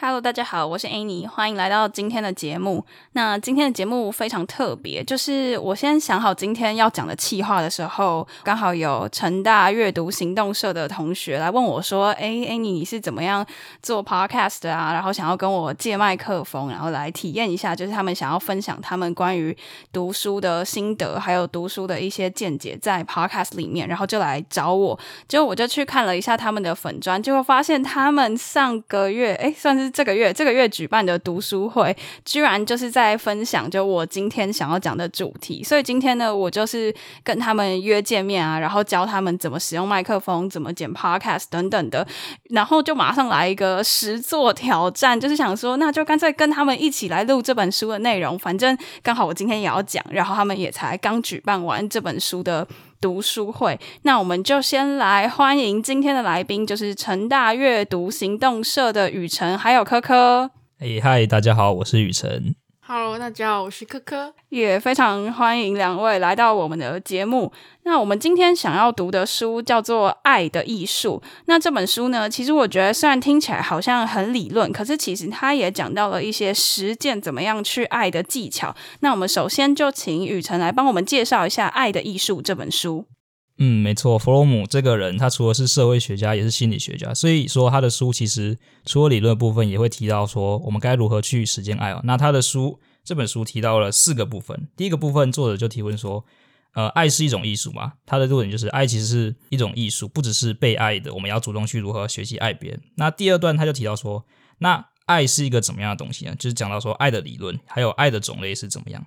Hello，大家好，我是 Annie，欢迎来到今天的节目。那今天的节目非常特别，就是我先想好今天要讲的企划的时候，刚好有成大阅读行动社的同学来问我说：“哎，Annie，你是怎么样做 Podcast 的啊？然后想要跟我借麦克风，然后来体验一下，就是他们想要分享他们关于读书的心得，还有读书的一些见解在 Podcast 里面，然后就来找我。结果我就去看了一下他们的粉专，结果发现他们上个月，哎，算是。这个月这个月举办的读书会，居然就是在分享就我今天想要讲的主题，所以今天呢，我就是跟他们约见面啊，然后教他们怎么使用麦克风，怎么剪 Podcast 等等的，然后就马上来一个实作挑战，就是想说，那就干脆跟他们一起来录这本书的内容，反正刚好我今天也要讲，然后他们也才刚举办完这本书的。读书会，那我们就先来欢迎今天的来宾，就是成大阅读行动社的雨辰，还有科科。哎嗨，大家好，我是雨辰。Hello，大家好，我是柯柯，也非常欢迎两位来到我们的节目。那我们今天想要读的书叫做《爱的艺术》。那这本书呢，其实我觉得虽然听起来好像很理论，可是其实它也讲到了一些实践怎么样去爱的技巧。那我们首先就请雨辰来帮我们介绍一下《爱的艺术》这本书。嗯，没错，弗洛姆这个人，他除了是社会学家，也是心理学家，所以说他的书其实除了理论部分，也会提到说我们该如何去实践爱哦。那他的书这本书提到了四个部分，第一个部分作者就提问说，呃，爱是一种艺术嘛？他的论点就是爱其实是一种艺术，不只是被爱的，我们要主动去如何学习爱别人。那第二段他就提到说，那爱是一个怎么样的东西呢？就是讲到说爱的理论，还有爱的种类是怎么样。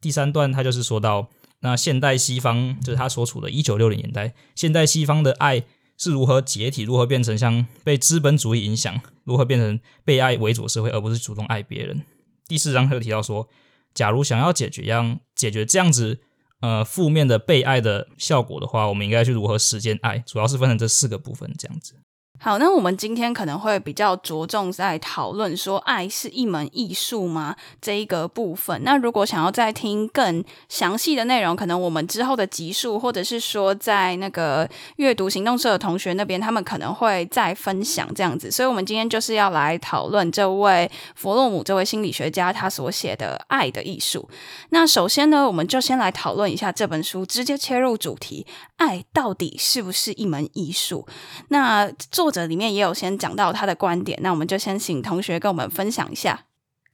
第三段他就是说到。那现代西方就是他所处的一九六零年代，现代西方的爱是如何解体，如何变成像被资本主义影响，如何变成被爱为主社会，而不是主动爱别人。第四章他就提到说，假如想要解决样解决这样子呃负面的被爱的效果的话，我们应该去如何实践爱，主要是分成这四个部分这样子。好，那我们今天可能会比较着重在讨论说，爱是一门艺术吗？这一个部分。那如果想要再听更详细的内容，可能我们之后的集数，或者是说在那个阅读行动社的同学那边，他们可能会再分享这样子。所以，我们今天就是要来讨论这位弗洛姆这位心理学家他所写的《爱的艺术》。那首先呢，我们就先来讨论一下这本书，直接切入主题：爱到底是不是一门艺术？那做作者里面也有先讲到他的观点，那我们就先请同学跟我们分享一下。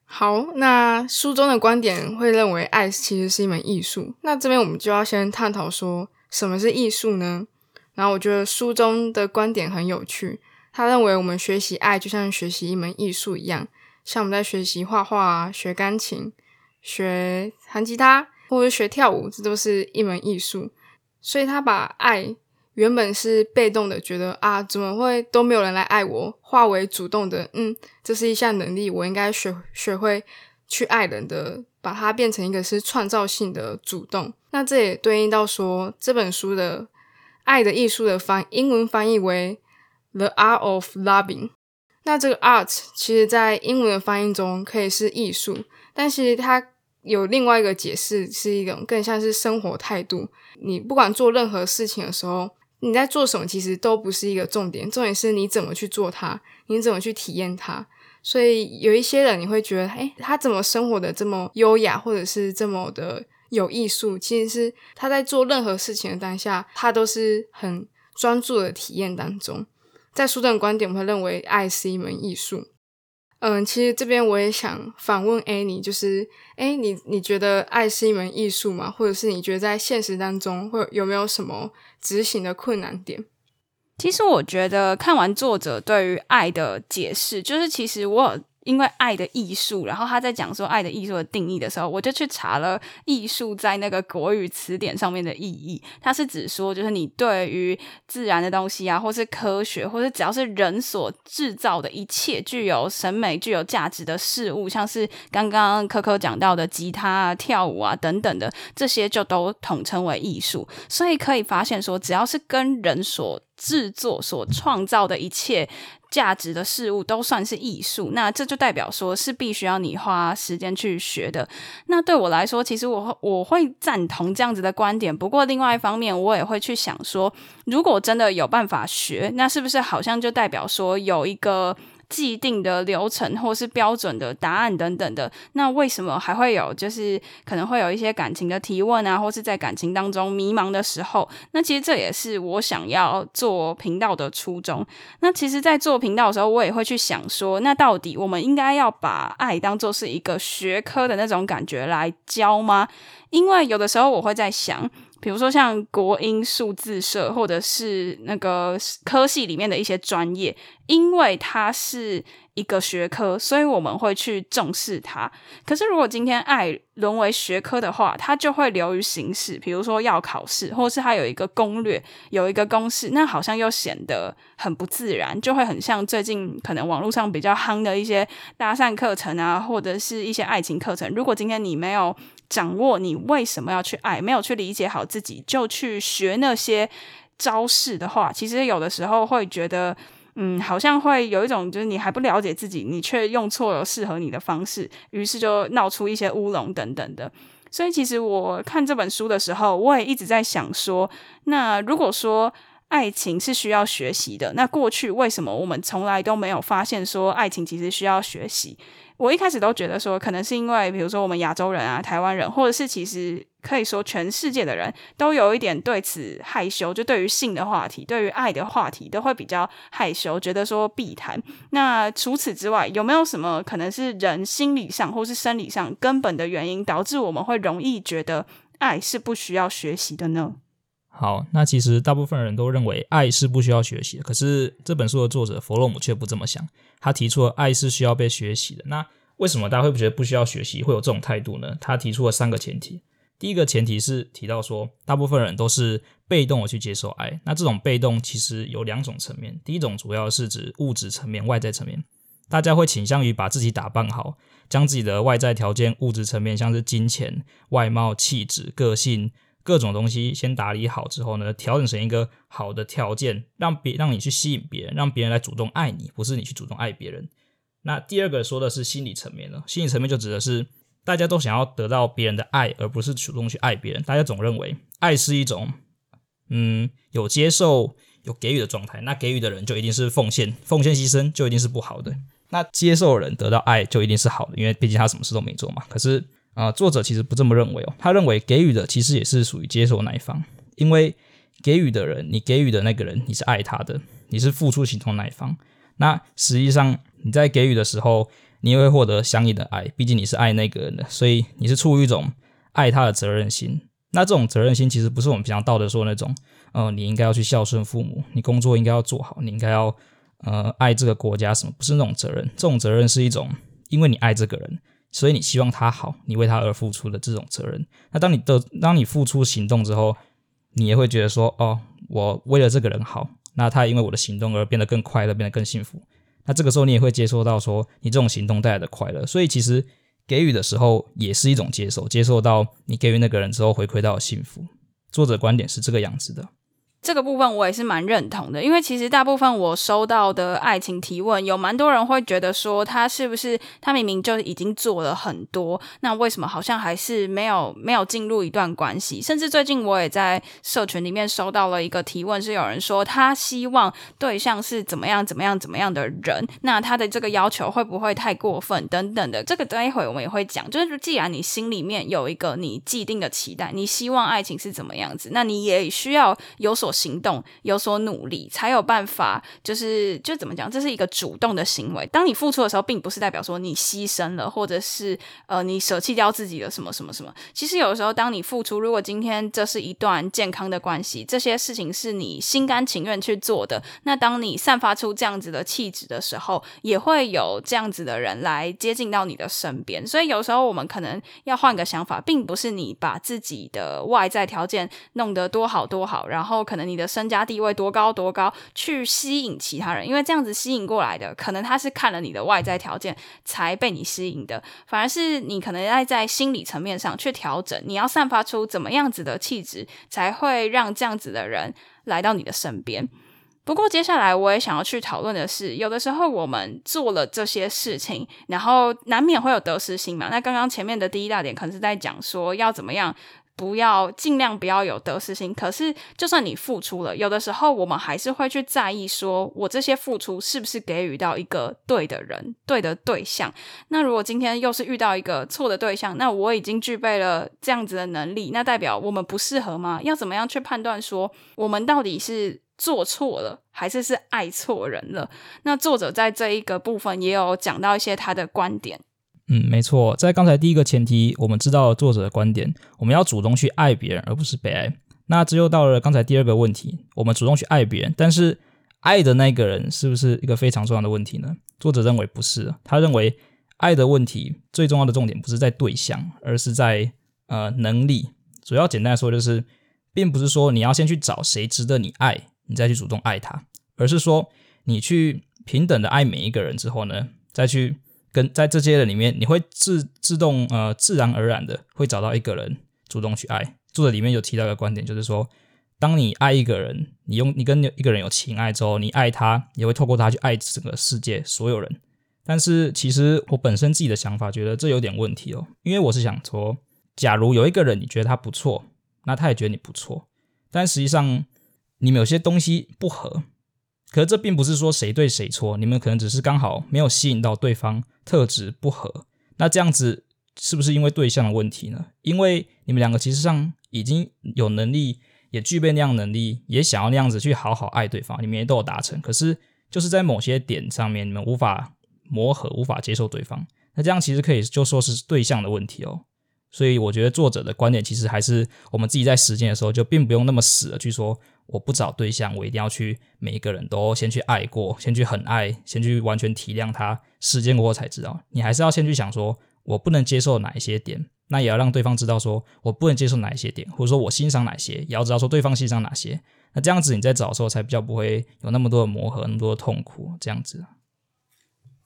好，那书中的观点会认为爱其实是一门艺术。那这边我们就要先探讨说什么是艺术呢？然后我觉得书中的观点很有趣，他认为我们学习爱就像学习一门艺术一样，像我们在学习画画啊、学钢琴、学弹吉他或者学跳舞，这都是一门艺术。所以他把爱。原本是被动的，觉得啊，怎么会都没有人来爱我，化为主动的，嗯，这是一项能力，我应该学学会去爱人的，把它变成一个是创造性的主动。那这也对应到说这本书的爱的艺术的翻英文翻译为 The Art of Loving。那这个 art 其实在英文的翻译中可以是艺术，但其实它有另外一个解释，是一种更像是生活态度。你不管做任何事情的时候。你在做什么，其实都不是一个重点，重点是你怎么去做它，你怎么去体验它。所以有一些人你会觉得，诶，他怎么生活的这么优雅，或者是这么的有艺术？其实是他在做任何事情的当下，他都是很专注的体验当中。在书中的观点，我会认为爱是一门艺术。嗯，其实这边我也想反问 Annie，就是，诶，你你觉得爱是一门艺术吗？或者是你觉得在现实当中会有没有什么执行的困难点？其实我觉得看完作者对于爱的解释，就是其实我因为爱的艺术，然后他在讲说爱的艺术的定义的时候，我就去查了艺术在那个国语词典上面的意义。它是指说，就是你对于自然的东西啊，或是科学，或是只要是人所制造的一切具有审美、具有价值的事物，像是刚刚柯柯讲到的吉他啊、跳舞啊等等的这些，就都统称为艺术。所以可以发现说，只要是跟人所制作、所创造的一切。价值的事物都算是艺术，那这就代表说是必须要你花时间去学的。那对我来说，其实我我会赞同这样子的观点。不过另外一方面，我也会去想说，如果真的有办法学，那是不是好像就代表说有一个。既定的流程或是标准的答案等等的，那为什么还会有就是可能会有一些感情的提问啊，或是在感情当中迷茫的时候？那其实这也是我想要做频道的初衷。那其实，在做频道的时候，我也会去想说，那到底我们应该要把爱当做是一个学科的那种感觉来教吗？因为有的时候我会在想。比如说像国英数字社，或者是那个科系里面的一些专业，因为它是一个学科，所以我们会去重视它。可是如果今天爱沦为学科的话，它就会流于形式。比如说要考试，或是它有一个攻略，有一个公式，那好像又显得很不自然，就会很像最近可能网络上比较夯的一些搭讪课程啊，或者是一些爱情课程。如果今天你没有掌握你为什么要去爱，没有去理解好自己，就去学那些招式的话，其实有的时候会觉得，嗯，好像会有一种就是你还不了解自己，你却用错了适合你的方式，于是就闹出一些乌龙等等的。所以其实我看这本书的时候，我也一直在想说，那如果说爱情是需要学习的，那过去为什么我们从来都没有发现说爱情其实需要学习？我一开始都觉得说，可能是因为，比如说我们亚洲人啊、台湾人，或者是其实可以说全世界的人都有一点对此害羞，就对于性的话题、对于爱的话题，都会比较害羞，觉得说避谈。那除此之外，有没有什么可能是人心理上或是生理上根本的原因，导致我们会容易觉得爱是不需要学习的呢？好，那其实大部分人都认为爱是不需要学习的，可是这本书的作者弗洛姆却不这么想。他提出了爱是需要被学习的。那为什么大家会不觉得不需要学习，会有这种态度呢？他提出了三个前提。第一个前提是提到说，大部分人都是被动的去接受爱。那这种被动其实有两种层面。第一种主要是指物质层面、外在层面，大家会倾向于把自己打扮好，将自己的外在条件、物质层面，像是金钱、外貌、气质、个性。各种东西先打理好之后呢，调整成一个好的条件，让别让你去吸引别人，让别人来主动爱你，不是你去主动爱别人。那第二个说的是心理层面了，心理层面就指的是大家都想要得到别人的爱，而不是主动去爱别人。大家总认为爱是一种，嗯，有接受、有给予的状态。那给予的人就一定是奉献、奉献牺牲，就一定是不好的。那接受人得到爱就一定是好的，因为毕竟他什么事都没做嘛。可是。啊、作者其实不这么认为哦。他认为给予的其实也是属于接受那一方，因为给予的人，你给予的那个人，你是爱他的，你是付出行动那一方。那实际上你在给予的时候，你也会获得相应的爱，毕竟你是爱那个人的，所以你是出于一种爱他的责任心。那这种责任心其实不是我们平常道德说的那种，呃，你应该要去孝顺父母，你工作应该要做好，你应该要呃爱这个国家什么，不是那种责任。这种责任是一种，因为你爱这个人。所以你希望他好，你为他而付出的这种责任。那当你的当你付出行动之后，你也会觉得说，哦，我为了这个人好，那他因为我的行动而变得更快乐，变得更幸福。那这个时候你也会接受到说，你这种行动带来的快乐。所以其实给予的时候也是一种接受，接受到你给予那个人之后回馈到幸福。作者观点是这个样子的。这个部分我也是蛮认同的，因为其实大部分我收到的爱情提问，有蛮多人会觉得说，他是不是他明明就已经做了很多，那为什么好像还是没有没有进入一段关系？甚至最近我也在社群里面收到了一个提问，是有人说他希望对象是怎么样怎么样怎么样的人，那他的这个要求会不会太过分等等的？这个待会我们也会讲，就是既然你心里面有一个你既定的期待，你希望爱情是怎么样子，那你也需要有所。行动、有所努力，才有办法，就是就怎么讲，这是一个主动的行为。当你付出的时候，并不是代表说你牺牲了，或者是呃你舍弃掉自己的什么什么什么。其实有的时候，当你付出，如果今天这是一段健康的关系，这些事情是你心甘情愿去做的，那当你散发出这样子的气质的时候，也会有这样子的人来接近到你的身边。所以有时候我们可能要换个想法，并不是你把自己的外在条件弄得多好多好，然后可能你的身家地位多高多高，去吸引其他人，因为这样子吸引过来的，可能他是看了你的外在条件才被你吸引的，反而是你可能要在心理层面上去调整，你要散发出怎么样子的气质，才会让这样子的人来到你的身边。不过接下来我也想要去讨论的是，有的时候我们做了这些事情，然后难免会有得失心嘛。那刚刚前面的第一大点可能是在讲说要怎么样。不要尽量不要有得失心。可是，就算你付出了，有的时候我们还是会去在意，说我这些付出是不是给予到一个对的人、对的对象。那如果今天又是遇到一个错的对象，那我已经具备了这样子的能力，那代表我们不适合吗？要怎么样去判断说我们到底是做错了，还是是爱错人了？那作者在这一个部分也有讲到一些他的观点。嗯，没错，在刚才第一个前提，我们知道作者的观点，我们要主动去爱别人，而不是被爱。那这又到了刚才第二个问题，我们主动去爱别人，但是爱的那个人是不是一个非常重要的问题呢？作者认为不是，他认为爱的问题最重要的重点不是在对象，而是在呃能力。主要简单来说，就是并不是说你要先去找谁值得你爱，你再去主动爱他，而是说你去平等的爱每一个人之后呢，再去。跟在这些人里面，你会自自动呃自然而然的会找到一个人主动去爱。作者里面有提到一个观点，就是说，当你爱一个人，你用你跟一个人有情爱之后，你爱他也会透过他去爱整个世界所有人。但是其实我本身自己的想法觉得这有点问题哦，因为我是想说，假如有一个人你觉得他不错，那他也觉得你不错，但实际上你们有些东西不合。可是这并不是说谁对谁错，你们可能只是刚好没有吸引到对方，特质不合。那这样子是不是因为对象的问题呢？因为你们两个其实上已经有能力，也具备那样能力，也想要那样子去好好爱对方，你们也都有达成。可是就是在某些点上面，你们无法磨合，无法接受对方。那这样其实可以就说是对象的问题哦。所以我觉得作者的观点其实还是我们自己在实践的时候，就并不用那么死的去说。我不找对象，我一定要去每一个人都先去爱过，先去很爱，先去完全体谅他，实践过后才知道。你还是要先去想说，我不能接受哪一些点，那也要让对方知道说我不能接受哪一些点，或者说我欣赏哪些，也要知道说对方欣赏哪些。那这样子你在找的时候才比较不会有那么多的磨合，那么多的痛苦，这样子。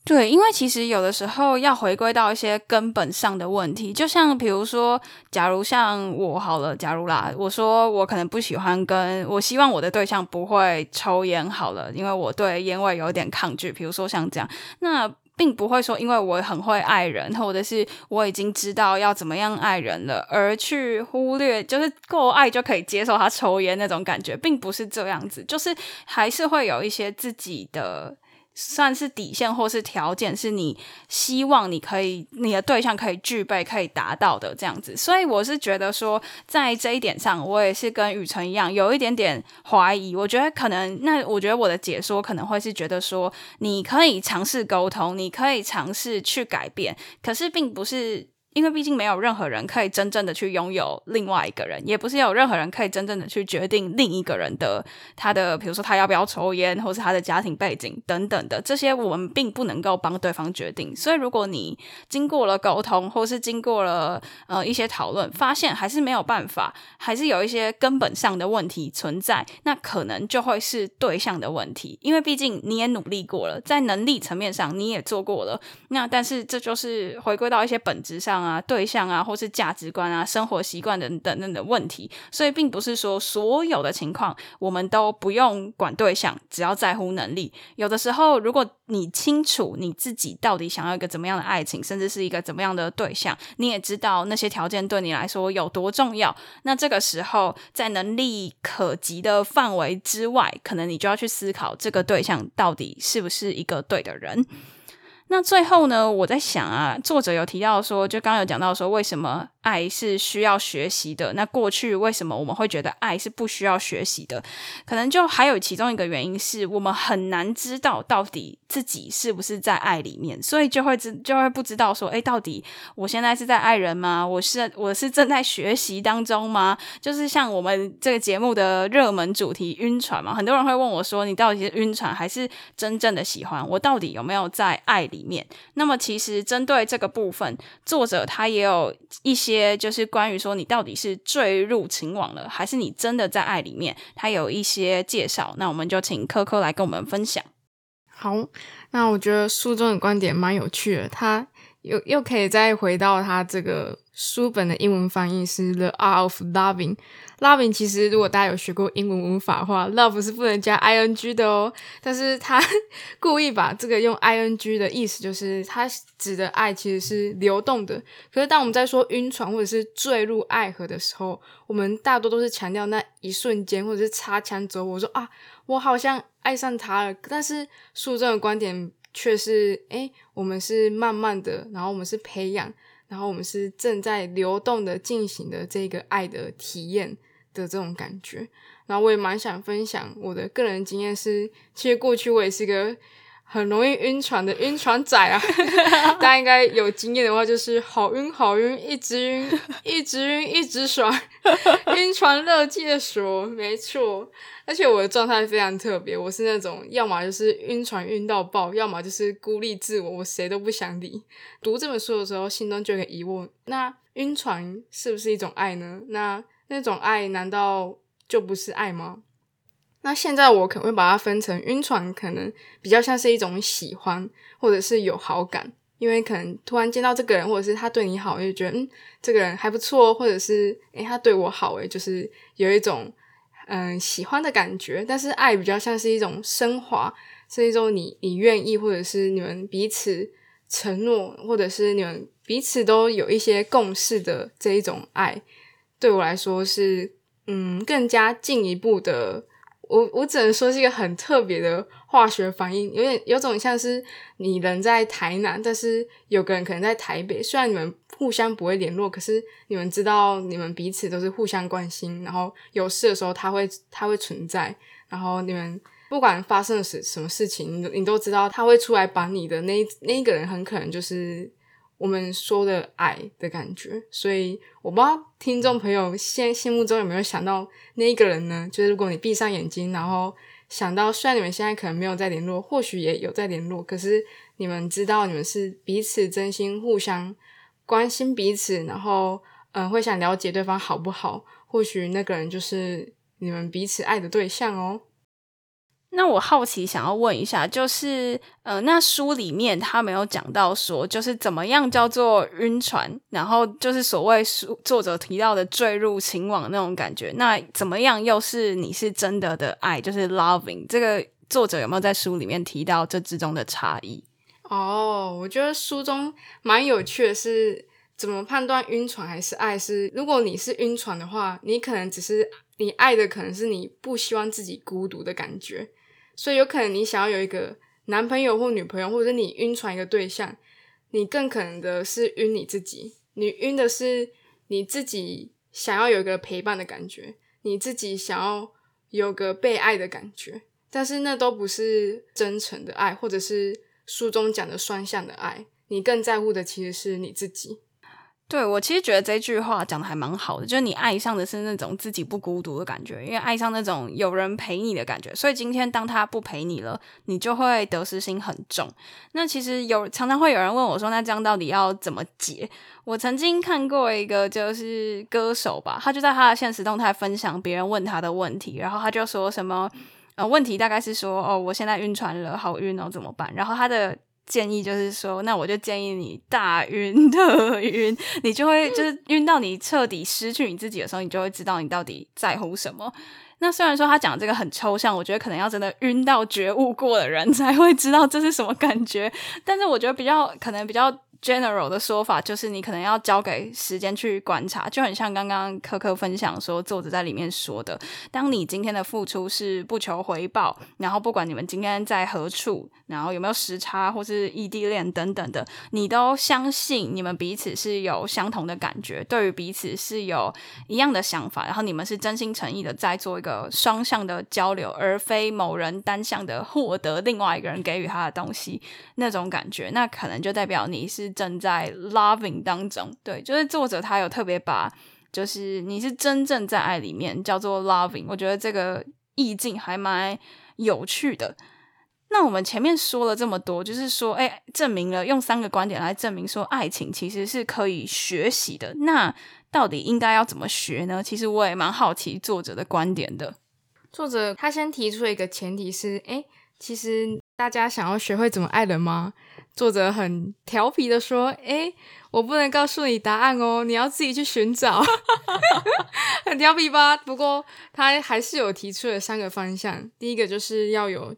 对，因为其实有的时候要回归到一些根本上的问题，就像比如说，假如像我好了，假如啦，我说我可能不喜欢跟我希望我的对象不会抽烟好了，因为我对烟味有点抗拒。比如说像这样，那并不会说因为我很会爱人，或者是我已经知道要怎么样爱人了，而去忽略就是够爱就可以接受他抽烟那种感觉，并不是这样子，就是还是会有一些自己的。算是底线或是条件，是你希望你可以你的对象可以具备、可以达到的这样子。所以我是觉得说，在这一点上，我也是跟雨辰一样，有一点点怀疑。我觉得可能，那我觉得我的解说可能会是觉得说，你可以尝试沟通，你可以尝试去改变，可是并不是。因为毕竟没有任何人可以真正的去拥有另外一个人，也不是有任何人可以真正的去决定另一个人的他的，比如说他要不要抽烟，或是他的家庭背景等等的这些，我们并不能够帮对方决定。所以，如果你经过了沟通，或是经过了呃一些讨论，发现还是没有办法，还是有一些根本上的问题存在，那可能就会是对象的问题。因为毕竟你也努力过了，在能力层面上你也做过了，那但是这就是回归到一些本质上。啊，对象啊，或是价值观啊，生活习惯等等等的问题，所以并不是说所有的情况我们都不用管对象，只要在乎能力。有的时候，如果你清楚你自己到底想要一个怎么样的爱情，甚至是一个怎么样的对象，你也知道那些条件对你来说有多重要，那这个时候在能力可及的范围之外，可能你就要去思考这个对象到底是不是一个对的人。那最后呢，我在想啊，作者有提到说，就刚有讲到说，为什么爱是需要学习的。那过去为什么我们会觉得爱是不需要学习的？可能就还有其中一个原因是我们很难知道到底自己是不是在爱里面，所以就会知就会不知道说，诶，到底我现在是在爱人吗？我是我是正在学习当中吗？就是像我们这个节目的热门主题晕船嘛，很多人会问我说，你到底是晕船还是真正的喜欢？我到底有没有在爱里里面？那么其实针对这个部分，作者他也有一些就是关于说你到底是坠入情网了，还是你真的在爱里面，他有一些介绍。那我们就请柯柯来跟我们分享。好，那我觉得书中的观点蛮有趣的，他又又可以再回到他这个书本的英文翻译是 The Art of Loving。Loving 其实如果大家有学过英文文法的话，love 是不能加 ing 的哦。但是他 故意把这个用 ing 的意思，就是他指的爱其实是流动的。可是当我们在说晕船或者是坠入爱河的时候，我们大多都是强调那一瞬间，或者是擦枪走火，说啊，我好像爱上他了。但是书中的观点却是，诶，我们是慢慢的，然后我们是培养，然后我们是正在流动的进行的这个爱的体验。的这种感觉，然后我也蛮想分享我的个人经验是，其实过去我也是个很容易晕船的晕船仔啊。大家应该有经验的话，就是好晕好晕，一直晕，一直晕，一直爽，晕船乐界所，没错。而且我的状态非常特别，我是那种要么就是晕船晕到爆，要么就是孤立自我，我谁都不想理。读这本书的时候，心中就有个疑问：那晕船是不是一种爱呢？那那种爱难道就不是爱吗？那现在我可能会把它分成晕船，可能比较像是一种喜欢，或者是有好感，因为可能突然见到这个人，或者是他对你好，就觉得嗯，这个人还不错，或者是诶，他对我好，诶，就是有一种嗯喜欢的感觉。但是爱比较像是一种升华，是一种你你愿意，或者是你们彼此承诺，或者是你们彼此都有一些共识的这一种爱。对我来说是，嗯，更加进一步的，我我只能说是一个很特别的化学反应，有点有种像是你人在台南，但是有个人可能在台北，虽然你们互相不会联络，可是你们知道你们彼此都是互相关心，然后有事的时候他会他会存在，然后你们不管发生什什么事情，你你都知道他会出来帮你的那那一个人，很可能就是。我们说的爱的感觉，所以我不知道听众朋友现心目中有没有想到那一个人呢？就是如果你闭上眼睛，然后想到，虽然你们现在可能没有在联络，或许也有在联络，可是你们知道你们是彼此真心互相关心彼此，然后嗯，会想了解对方好不好？或许那个人就是你们彼此爱的对象哦。那我好奇想要问一下，就是呃，那书里面他没有讲到说，就是怎么样叫做晕船，然后就是所谓书作者提到的坠入情网那种感觉，那怎么样又是你是真的的爱，就是 loving？这个作者有没有在书里面提到这之中的差异？哦，我觉得书中蛮有趣的是，怎么判断晕船还是爱？是如果你是晕船的话，你可能只是你爱的可能是你不希望自己孤独的感觉。所以有可能你想要有一个男朋友或女朋友，或者你晕船一个对象，你更可能的是晕你自己。你晕的是你自己想要有一个陪伴的感觉，你自己想要有个被爱的感觉，但是那都不是真诚的爱，或者是书中讲的双向的爱。你更在乎的其实是你自己。对，我其实觉得这句话讲的还蛮好的，就是你爱上的是那种自己不孤独的感觉，因为爱上那种有人陪你的感觉，所以今天当他不陪你了，你就会得失心很重。那其实有常常会有人问我说，那这样到底要怎么解？我曾经看过一个就是歌手吧，他就在他的现实动态分享别人问他的问题，然后他就说什么呃问题大概是说哦，我现在晕船了，好晕哦，怎么办？然后他的。建议就是说，那我就建议你大晕特晕，你就会就是晕到你彻底失去你自己的时候，你就会知道你到底在乎什么。那虽然说他讲这个很抽象，我觉得可能要真的晕到觉悟过的人才会知道这是什么感觉。但是我觉得比较可能比较 general 的说法就是，你可能要交给时间去观察，就很像刚刚科科分享说，作者在里面说的，当你今天的付出是不求回报，然后不管你们今天在何处，然后有没有时差或是异地恋等等的，你都相信你们彼此是有相同的感觉，对于彼此是有一样的想法，然后你们是真心诚意的在做一个双向的交流，而非某人单向的获得另外一个人给予他的东西那种感觉，那可能就代表你是。正在 loving 当中，对，就是作者他有特别把，就是你是真正在爱里面，叫做 loving。我觉得这个意境还蛮有趣的。那我们前面说了这么多，就是说，哎，证明了用三个观点来证明说，爱情其实是可以学习的。那到底应该要怎么学呢？其实我也蛮好奇作者的观点的。作者他先提出一个前提是，哎，其实大家想要学会怎么爱人吗？作者很调皮的说：“诶，我不能告诉你答案哦，你要自己去寻找。”很调皮吧？不过他还是有提出了三个方向。第一个就是要有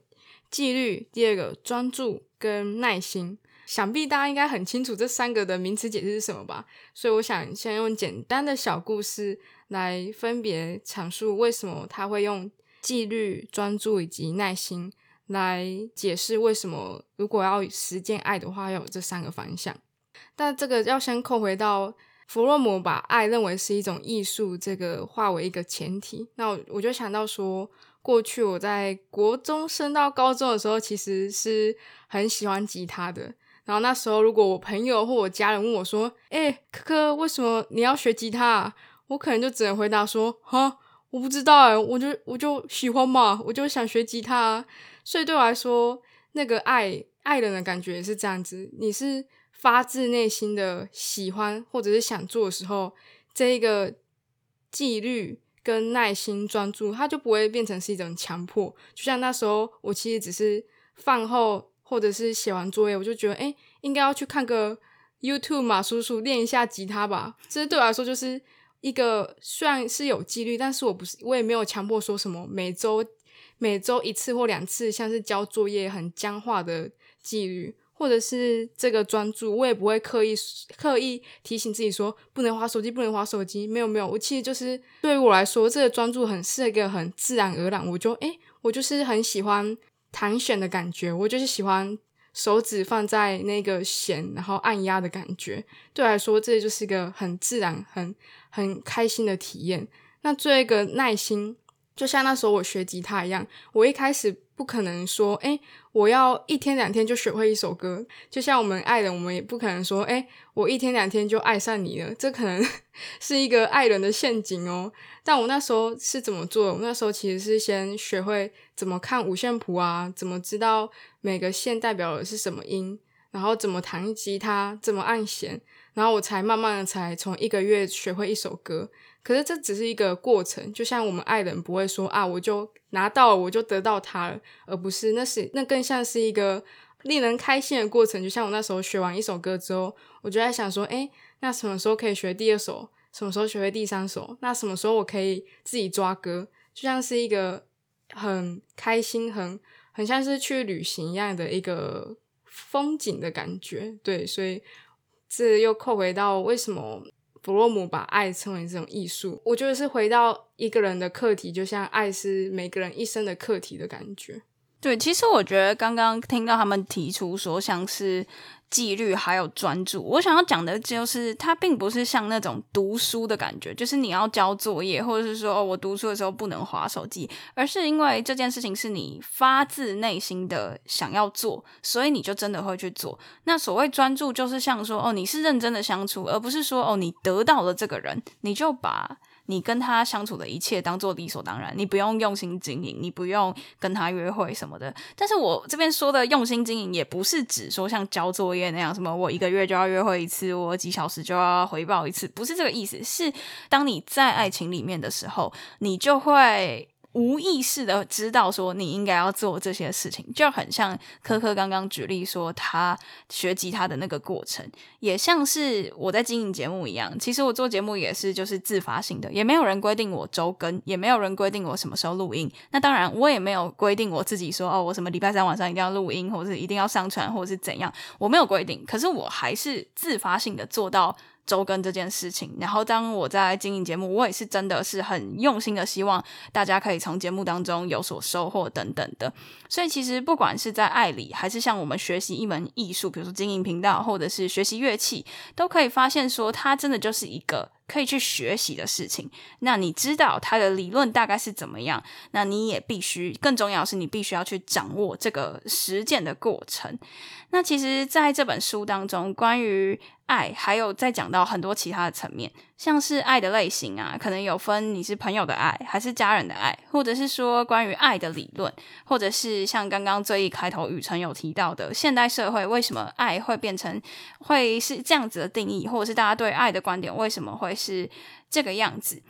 纪律，第二个专注跟耐心。想必大家应该很清楚这三个的名词解释是什么吧？所以我想先用简单的小故事来分别阐述为什么他会用纪律、专注以及耐心。来解释为什么如果要实践爱的话，要有这三个方向。但这个要先扣回到弗洛姆把爱认为是一种艺术，这个化为一个前提。那我我就想到说，过去我在国中升到高中的时候，其实是很喜欢吉他的。然后那时候，如果我朋友或我家人问我说：“诶，科科，为什么你要学吉他？”我可能就只能回答说：“哈，我不知道诶，我就我就喜欢嘛，我就想学吉他啊。”所以对我来说，那个爱爱人的感觉也是这样子。你是发自内心的喜欢，或者是想做的时候，这一个纪律跟耐心、专注，它就不会变成是一种强迫。就像那时候，我其实只是饭后或者是写完作业，我就觉得，诶，应该要去看个 YouTube 马叔叔练一下吉他吧。这对我来说就是一个虽然是有纪律，但是我不是，我也没有强迫说什么每周。每周一次或两次，像是交作业很僵化的纪律，或者是这个专注，我也不会刻意刻意提醒自己说不能滑手机，不能滑手机。没有没有，我其实就是对于我来说，这个专注很是一个很自然而然。我就诶，我就是很喜欢弹弦的感觉，我就是喜欢手指放在那个弦，然后按压的感觉。对我来说，这就是一个很自然、很很开心的体验。那做一个耐心。就像那时候我学吉他一样，我一开始不可能说，诶，我要一天两天就学会一首歌。就像我们爱人，我们也不可能说，诶，我一天两天就爱上你了。这可能 是一个爱人的陷阱哦。但我那时候是怎么做的？我那时候其实是先学会怎么看五线谱啊，怎么知道每个线代表的是什么音，然后怎么弹吉他，怎么按弦，然后我才慢慢的才从一个月学会一首歌。可是这只是一个过程，就像我们爱人不会说啊，我就拿到了，我就得到他了，而不是那是那更像是一个令人开心的过程。就像我那时候学完一首歌之后，我就在想说，诶，那什么时候可以学第二首？什么时候学会第三首？那什么时候我可以自己抓歌？就像是一个很开心、很很像是去旅行一样的一个风景的感觉。对，所以这又扣回到为什么。弗洛姆把爱称为这种艺术，我觉得是回到一个人的课题，就像爱是每个人一生的课题的感觉。对，其实我觉得刚刚听到他们提出说，像是。纪律还有专注，我想要讲的就是，它并不是像那种读书的感觉，就是你要交作业，或者是说，哦，我读书的时候不能滑手机，而是因为这件事情是你发自内心的想要做，所以你就真的会去做。那所谓专注，就是像说，哦，你是认真的相处，而不是说，哦，你得到了这个人，你就把。你跟他相处的一切当做理所当然，你不用用心经营，你不用跟他约会什么的。但是我这边说的用心经营，也不是指说像交作业那样，什么我一个月就要约会一次，我几小时就要回报一次，不是这个意思。是当你在爱情里面的时候，你就会无意识的知道说你应该要做这些事情，就很像科科刚刚举例说他学吉他的那个过程，也像是我在经营节目一样。其实我做节目也是就是自发性的，也没有人规定我周更，也没有人规定我什么时候录音。那当然，我也没有规定我自己说哦，我什么礼拜三晚上一定要录音，或者是一定要上传，或者是怎样，我没有规定。可是我还是自发性的做到。周更这件事情，然后当我在经营节目，我也是真的是很用心的，希望大家可以从节目当中有所收获等等的。所以其实不管是在爱里，还是像我们学习一门艺术，比如说经营频道，或者是学习乐器，都可以发现说，它真的就是一个可以去学习的事情。那你知道它的理论大概是怎么样，那你也必须，更重要的是你必须要去掌握这个实践的过程。那其实在这本书当中，关于爱，还有再讲到很多其他的层面，像是爱的类型啊，可能有分你是朋友的爱，还是家人的爱，或者是说关于爱的理论，或者是像刚刚最一开头雨辰有提到的，现代社会为什么爱会变成会是这样子的定义，或者是大家对爱的观点为什么会是这个样子。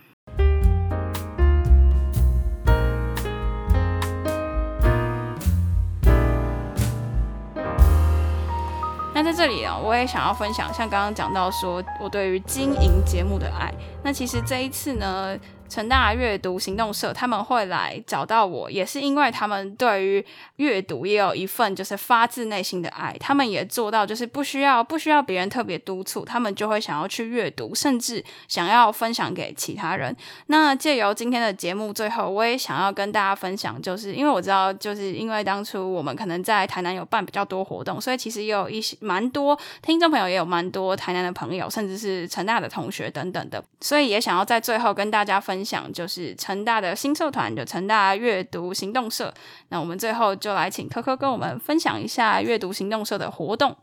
那在这里啊，我也想要分享，像刚刚讲到说我对于经营节目的爱。那其实这一次呢，成大阅读行动社他们会来找到我，也是因为他们对于阅读也有一份就是发自内心的爱，他们也做到就是不需要不需要别人特别督促，他们就会想要去阅读，甚至想要分享给其他人。那借由今天的节目，最后我也想要跟大家分享，就是因为我知道，就是因为当初我们可能在台南有办比较多活动，所以其实也有一些蛮多听众朋友，也有蛮多台南的朋友，甚至是成大的同学等等的，所以也想要在最后跟大家分。分享就是成大的新社团就成大阅读行动社，那我们最后就来请科科跟我们分享一下阅读行动社的活动。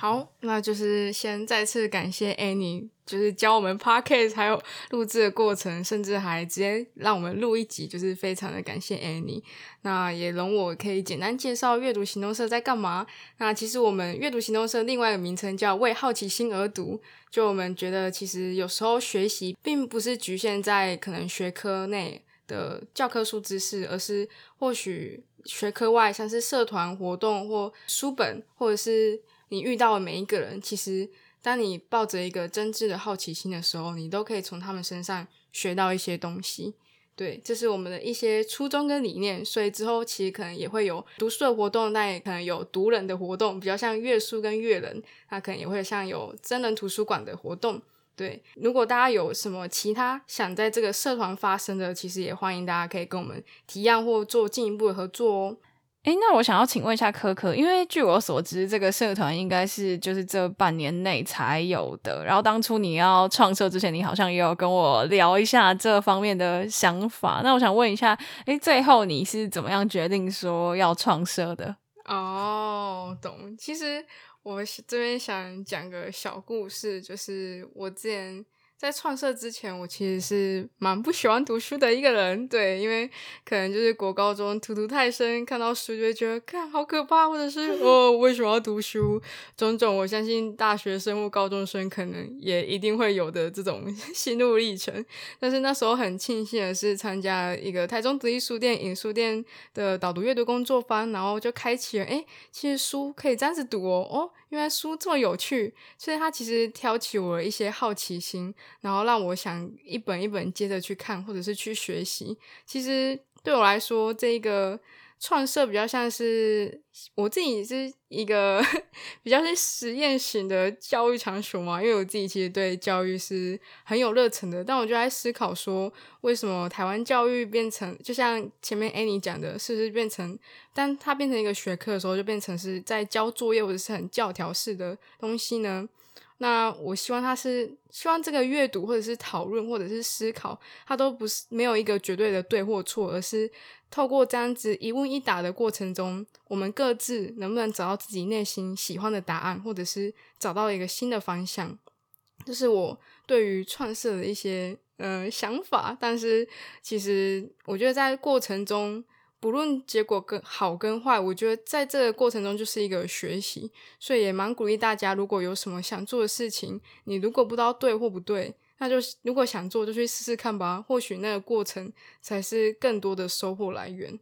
好，那就是先再次感谢 Annie，就是教我们 Podcast 还有录制的过程，甚至还直接让我们录一集，就是非常的感谢 Annie。那也容我可以简单介绍阅读行动社在干嘛。那其实我们阅读行动社另外一个名称叫为好奇心而读，就我们觉得其实有时候学习并不是局限在可能学科内的教科书知识，而是或许学科外，像是社团活动或书本，或者是。你遇到的每一个人，其实当你抱着一个真挚的好奇心的时候，你都可以从他们身上学到一些东西。对，这是我们的一些初衷跟理念。所以之后其实可能也会有读书的活动，但也可能有读人的活动，比较像阅书跟阅人。那可能也会像有真人图书馆的活动。对，如果大家有什么其他想在这个社团发生的，其实也欢迎大家可以跟我们提案或做进一步的合作哦。诶，那我想要请问一下科科，因为据我所知，这个社团应该是就是这半年内才有的。然后当初你要创设之前，你好像也有跟我聊一下这方面的想法。那我想问一下，诶，最后你是怎么样决定说要创设的？哦，懂。其实我这边想讲个小故事，就是我之前。在创社之前，我其实是蛮不喜欢读书的一个人，对，因为可能就是国高中荼毒太深，看到书就会觉得看好可怕，或者是哦，为什么要读书？种种，我相信大学生或高中生可能也一定会有的这种 心路历程。但是那时候很庆幸的是，参加一个台中独立书店影书店的导读阅读工作坊，然后就开启了，诶，其实书可以这样子读哦，哦。原来书这么有趣，所以它其实挑起我一些好奇心，然后让我想一本一本接着去看，或者是去学习。其实对我来说，这一个。创设比较像是我自己是一个 比较是实验型的教育场所嘛，因为我自己其实对教育是很有热忱的，但我就在思考说，为什么台湾教育变成就像前面 Annie 讲的，是不是变成，当它变成一个学科的时候，就变成是在交作业或者是很教条式的东西呢？那我希望他是希望这个阅读或者是讨论或者是思考，它都不是没有一个绝对的对或错，而是透过这样子一问一答的过程中，我们各自能不能找到自己内心喜欢的答案，或者是找到一个新的方向，这是我对于创设的一些呃想法。但是其实我觉得在过程中。不论结果跟好跟坏，我觉得在这个过程中就是一个学习，所以也蛮鼓励大家，如果有什么想做的事情，你如果不知道对或不对，那就如果想做，就去试试看吧。或许那个过程才是更多的收获来源。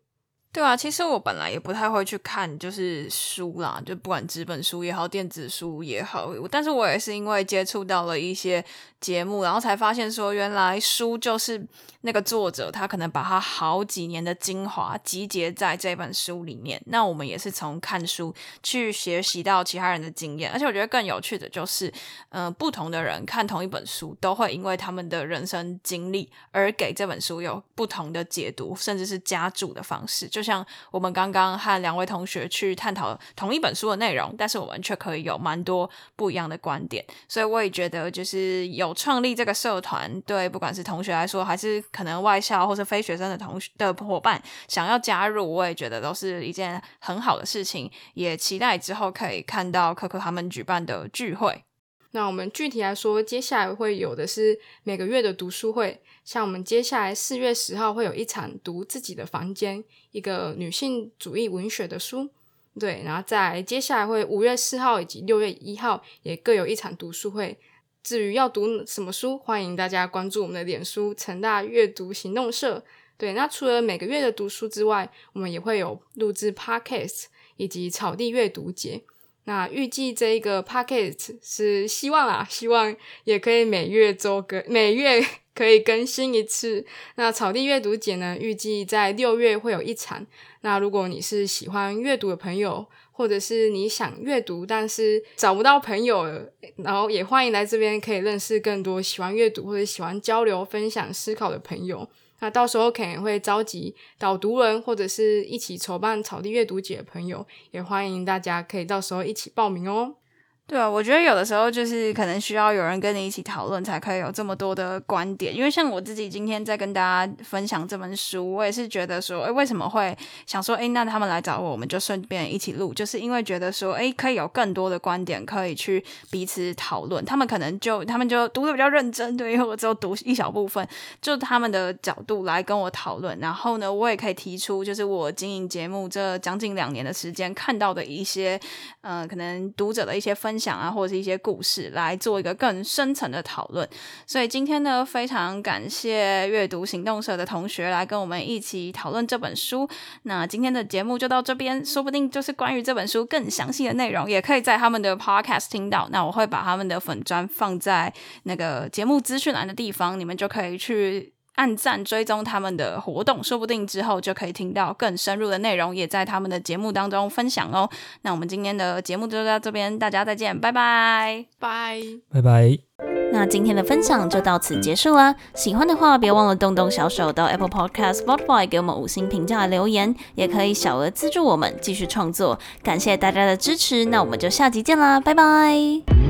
对啊，其实我本来也不太会去看，就是书啦，就不管纸本书也好，电子书也好，但是我也是因为接触到了一些节目，然后才发现说，原来书就是那个作者他可能把他好几年的精华集结在这本书里面。那我们也是从看书去学习到其他人的经验，而且我觉得更有趣的就是，嗯、不同的人看同一本书，都会因为他们的人生经历而给这本书有不同的解读，甚至是加注的方式，就。像我们刚刚和两位同学去探讨同一本书的内容，但是我们却可以有蛮多不一样的观点，所以我也觉得，就是有创立这个社团，对不管是同学来说，还是可能外校或是非学生的同学的伙伴想要加入，我也觉得都是一件很好的事情，也期待之后可以看到可可他们举办的聚会。那我们具体来说，接下来会有的是每个月的读书会。像我们接下来四月十号会有一场读自己的房间，一个女性主义文学的书，对，然后在接下来会五月四号以及六月一号也各有一场读书会。至于要读什么书，欢迎大家关注我们的脸书成大阅读行动社。对，那除了每个月的读书之外，我们也会有录制 Podcast 以及草地阅读节。那预计这一个 Podcast 是希望啦，希望也可以每月周更，每月。可以更新一次。那草地阅读节呢，预计在六月会有一场。那如果你是喜欢阅读的朋友，或者是你想阅读但是找不到朋友，然后也欢迎来这边，可以认识更多喜欢阅读或者喜欢交流、分享、思考的朋友。那到时候可能会召集导读人，或者是一起筹办草地阅读节的朋友，也欢迎大家可以到时候一起报名哦。对啊，我觉得有的时候就是可能需要有人跟你一起讨论，才可以有这么多的观点。因为像我自己今天在跟大家分享这本书，我也是觉得说，诶，为什么会想说，诶，那他们来找我，我们就顺便一起录，就是因为觉得说，诶，可以有更多的观点可以去彼此讨论。他们可能就他们就读的比较认真，对，因为我只有读一小部分，就他们的角度来跟我讨论。然后呢，我也可以提出，就是我经营节目这将近两年的时间看到的一些，呃，可能读者的一些分。分享啊，或者是一些故事，来做一个更深层的讨论。所以今天呢，非常感谢阅读行动社的同学来跟我们一起讨论这本书。那今天的节目就到这边，说不定就是关于这本书更详细的内容，也可以在他们的 podcast 听到。那我会把他们的粉专放在那个节目资讯栏的地方，你们就可以去。按赞追踪他们的活动，说不定之后就可以听到更深入的内容，也在他们的节目当中分享哦。那我们今天的节目就到这边，大家再见，拜拜，拜拜拜。那今天的分享就到此结束啦。喜欢的话，别忘了动动小手到 Apple Podcast、Spotify 给我们五星评价留言，也可以小额资助我们继续创作。感谢大家的支持，那我们就下集见啦，拜拜。